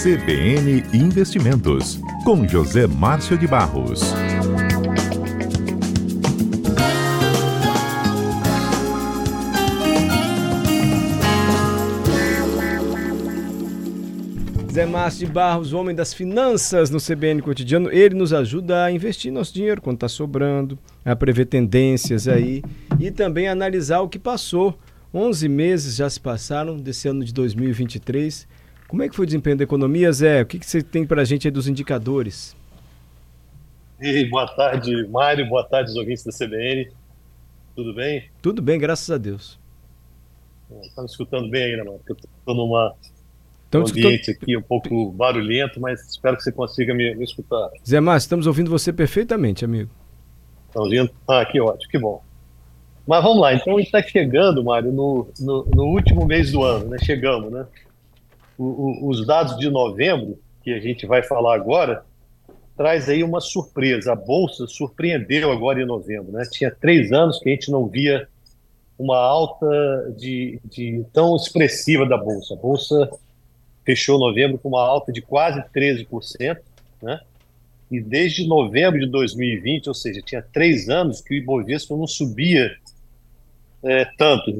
CBN Investimentos, com José Márcio de Barros. Zé Márcio de Barros, homem das finanças no CBN Cotidiano, ele nos ajuda a investir nosso dinheiro quando está sobrando, a prever tendências aí e também analisar o que passou. 11 meses já se passaram desse ano de 2023 como é que foi o desempenho da economia, Zé? O que, que você tem para a gente aí dos indicadores? E boa tarde, Mário. Boa tarde, os ouvintes da CBN. Tudo bem? Tudo bem, graças a Deus. Está me escutando bem ainda, mano? Estou numa um ambiente aqui um pouco barulhento, mas espero que você consiga me, me escutar. Zé Márcio, estamos ouvindo você perfeitamente, amigo. Estão ouvindo? Ah, que ótimo, que bom. Mas vamos lá, então a gente está chegando, Mário, no, no, no, último mês do ano, né? Chegamos, né? O, os dados de novembro, que a gente vai falar agora, traz aí uma surpresa. A Bolsa surpreendeu agora em novembro. Né? Tinha três anos que a gente não via uma alta de, de tão expressiva da Bolsa. A Bolsa fechou novembro com uma alta de quase 13%, né? E desde novembro de 2020, ou seja, tinha três anos que o Ibovespa não subia é, tanto.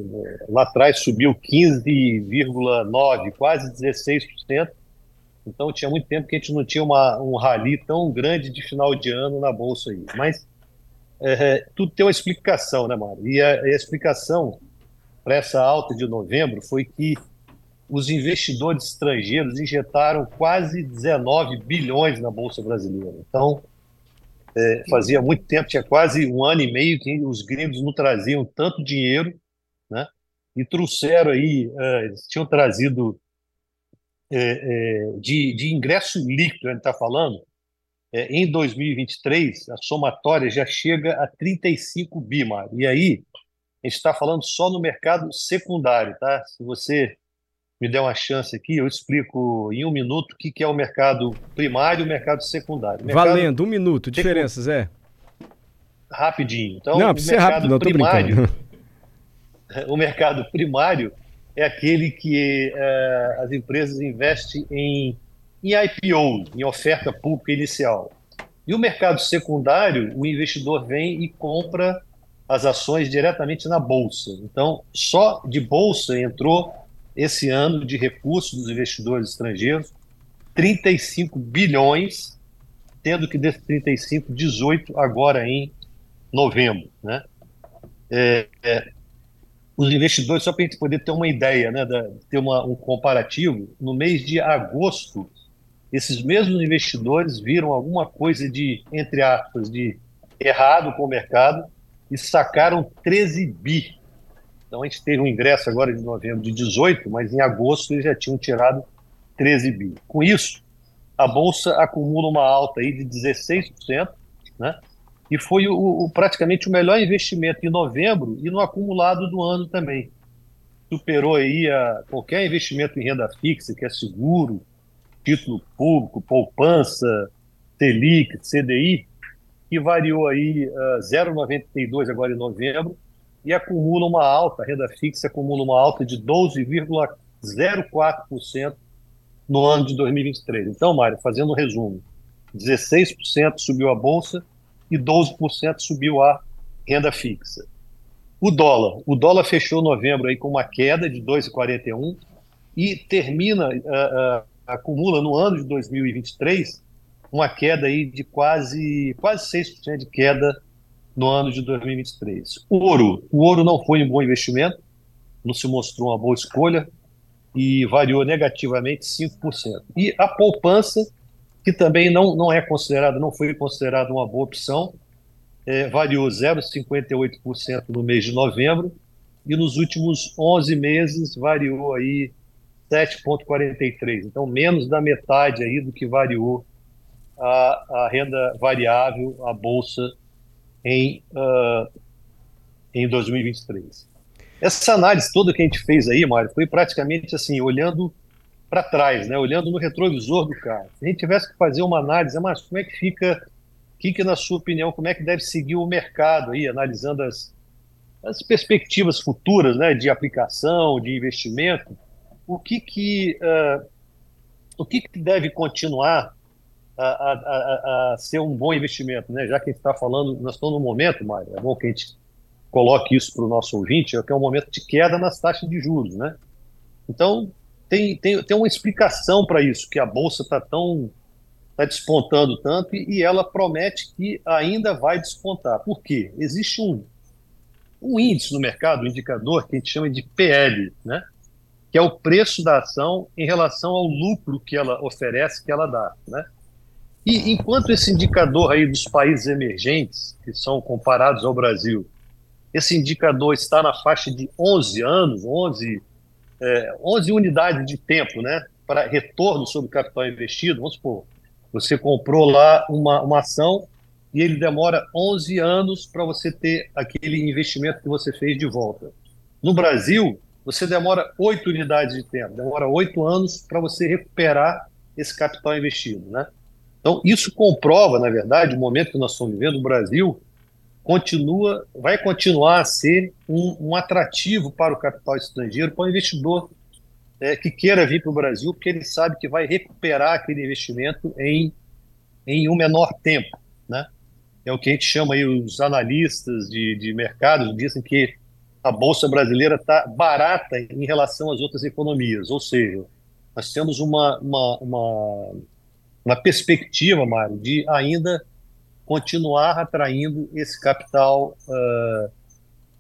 Lá atrás subiu 15,9%, quase 16%. Então tinha muito tempo que a gente não tinha uma, um rally tão grande de final de ano na Bolsa aí. Mas é, tudo tem uma explicação, né, Mário? E a, a explicação para essa alta de novembro foi que os investidores estrangeiros injetaram quase 19 bilhões na Bolsa Brasileira. Então, é, fazia muito tempo, tinha quase um ano e meio que os gringos não traziam tanto dinheiro, né? E trouxeram aí, é, eles tinham trazido é, é de, de ingresso líquido, a gente está falando, é, em 2023, a somatória já chega a 35 bi, Mário. E aí, a gente está falando só no mercado secundário, tá? Se você me der uma chance aqui, eu explico em um minuto o que, que é o mercado primário e o mercado secundário. Mercado Valendo, um minuto, diferenças, é? Rapidinho. Então, não, precisa ser rápido, não, primário, O mercado primário é aquele que é, as empresas investem em, em IPO, em oferta pública inicial. E o mercado secundário, o investidor vem e compra as ações diretamente na bolsa. Então, só de bolsa entrou esse ano de recursos dos investidores estrangeiros, 35 bilhões, tendo que desses 35, 18 agora em novembro. Né? É, é, os investidores, só para a gente poder ter uma ideia, né, da, ter uma, um comparativo, no mês de agosto, esses mesmos investidores viram alguma coisa de, entre aspas, de errado com o mercado e sacaram 13 bi então a gente teve um ingresso agora de novembro de 18, mas em agosto eles já tinham tirado 13 bi. Com isso, a bolsa acumula uma alta aí de 16%, né? E foi o, o, praticamente o melhor investimento em novembro e no acumulado do ano também. Superou aí a, qualquer investimento em renda fixa, que é seguro, título público, poupança, Selic, CDI, que variou aí uh, 0,92 agora em novembro e acumula uma alta, a renda fixa acumula uma alta de 12,04% no ano de 2023. Então, Mário, fazendo um resumo, 16% subiu a bolsa e 12% subiu a renda fixa. O dólar, o dólar fechou novembro aí com uma queda de 2,41 e termina, uh, uh, acumula no ano de 2023 uma queda aí de quase, quase 6% de queda no ano de 2023. Ouro. O ouro não foi um bom investimento, não se mostrou uma boa escolha e variou negativamente 5%. E a poupança, que também não, não é considerada, não foi considerada uma boa opção, é, variou 0,58% no mês de novembro e nos últimos 11 meses variou aí 7,43%. Então, menos da metade aí do que variou a, a renda variável, a bolsa em, uh, em 2023. Essa análise toda que a gente fez aí, Mário, foi praticamente assim, olhando para trás, né? olhando no retrovisor do carro. Se a gente tivesse que fazer uma análise, mas como é que fica, o que, que, na sua opinião, como é que deve seguir o mercado aí, analisando as, as perspectivas futuras né, de aplicação, de investimento, o que, que uh, o que, que deve continuar a, a, a, ser um bom investimento, né? Já que a gente está falando, nós estamos no momento, Mário, é bom que a gente coloque isso para o nosso ouvinte, é que é um momento de queda nas taxas de juros, né? Então, tem, tem, tem uma explicação para isso, que a Bolsa está tão está despontando tanto e, e ela promete que ainda vai despontar. Por quê? Existe um, um índice no mercado, um indicador que a gente chama de PL, né? que é o preço da ação em relação ao lucro que ela oferece, que ela dá. Né? E enquanto esse indicador aí dos países emergentes, que são comparados ao Brasil, esse indicador está na faixa de 11 anos, 11, é, 11 unidades de tempo, né, para retorno sobre capital investido. Vamos supor, você comprou lá uma, uma ação e ele demora 11 anos para você ter aquele investimento que você fez de volta. No Brasil, você demora 8 unidades de tempo, demora 8 anos para você recuperar esse capital investido, né? Então, isso comprova, na verdade, o momento que nós estamos vivendo, o Brasil continua, vai continuar a ser um, um atrativo para o capital estrangeiro, para o investidor é, que queira vir para o Brasil, porque ele sabe que vai recuperar aquele investimento em, em um menor tempo. Né? É o que a gente chama aí, os analistas de, de mercado dizem que a Bolsa brasileira está barata em relação às outras economias, ou seja, nós temos uma, uma, uma, uma perspectiva, Mário, de ainda continuar atraindo esse capital uh,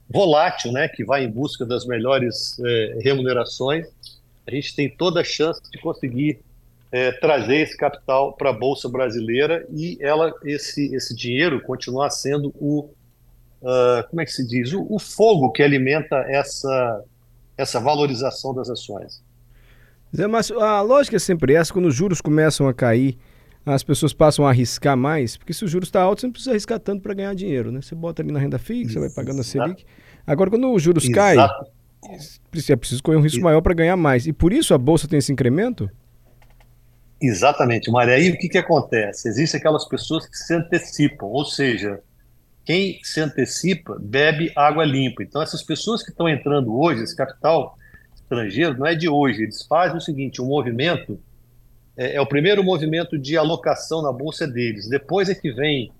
volátil, né, que vai em busca das melhores uh, remunerações a gente tem toda a chance de conseguir é, trazer esse capital para a bolsa brasileira e ela esse esse dinheiro continuar sendo o uh, como é que se diz o, o, fogo que alimenta essa essa valorização das ações. Zé Márcio, a lógica é sempre essa quando os juros começam a cair as pessoas passam a arriscar mais, porque se o juros está alto, você não precisa arriscar tanto para ganhar dinheiro, né? Você bota ali na renda fixa, Isso, vai pagando a Selic. Agora, quando os juros caem, é preciso correr um risco maior para ganhar mais. E por isso a bolsa tem esse incremento? Exatamente, Maria. Aí o que, que acontece? Existem aquelas pessoas que se antecipam, ou seja, quem se antecipa bebe água limpa. Então, essas pessoas que estão entrando hoje, esse capital estrangeiro, não é de hoje. Eles fazem o seguinte: o movimento é, é o primeiro movimento de alocação na bolsa deles. Depois é que vem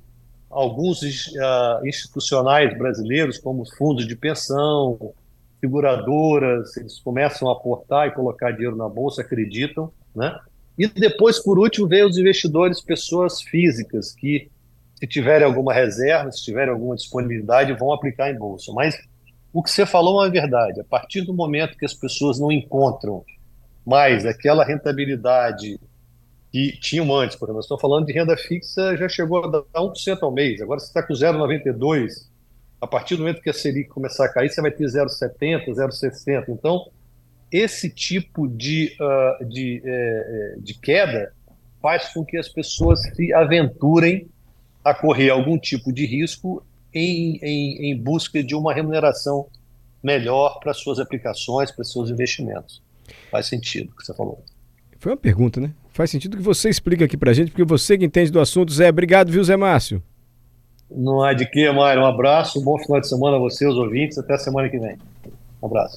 alguns uh, institucionais brasileiros, como os fundos de pensão, seguradoras, eles começam a aportar e colocar dinheiro na bolsa, acreditam, né? E depois, por último, vem os investidores, pessoas físicas, que se tiverem alguma reserva, se tiverem alguma disponibilidade, vão aplicar em bolsa. Mas o que você falou é verdade. A partir do momento que as pessoas não encontram mais aquela rentabilidade que tinham antes, por exemplo, nós estamos falando de renda fixa, já chegou a dar 1% ao mês, agora você está com 0,92%, a partir do momento que a Selic começar a cair, você vai ter 0,70, 0,60. Então, esse tipo de, uh, de, é, de queda faz com que as pessoas se aventurem a correr algum tipo de risco em, em, em busca de uma remuneração melhor para suas aplicações, para seus investimentos. Faz sentido o que você falou. Foi uma pergunta, né? Faz sentido que você explica aqui para a gente, porque você que entende do assunto. Zé, obrigado, viu, Zé Márcio? Não há de que, Mário. Um abraço, um bom final de semana a você, os ouvintes. Até a semana que vem. Um abraço.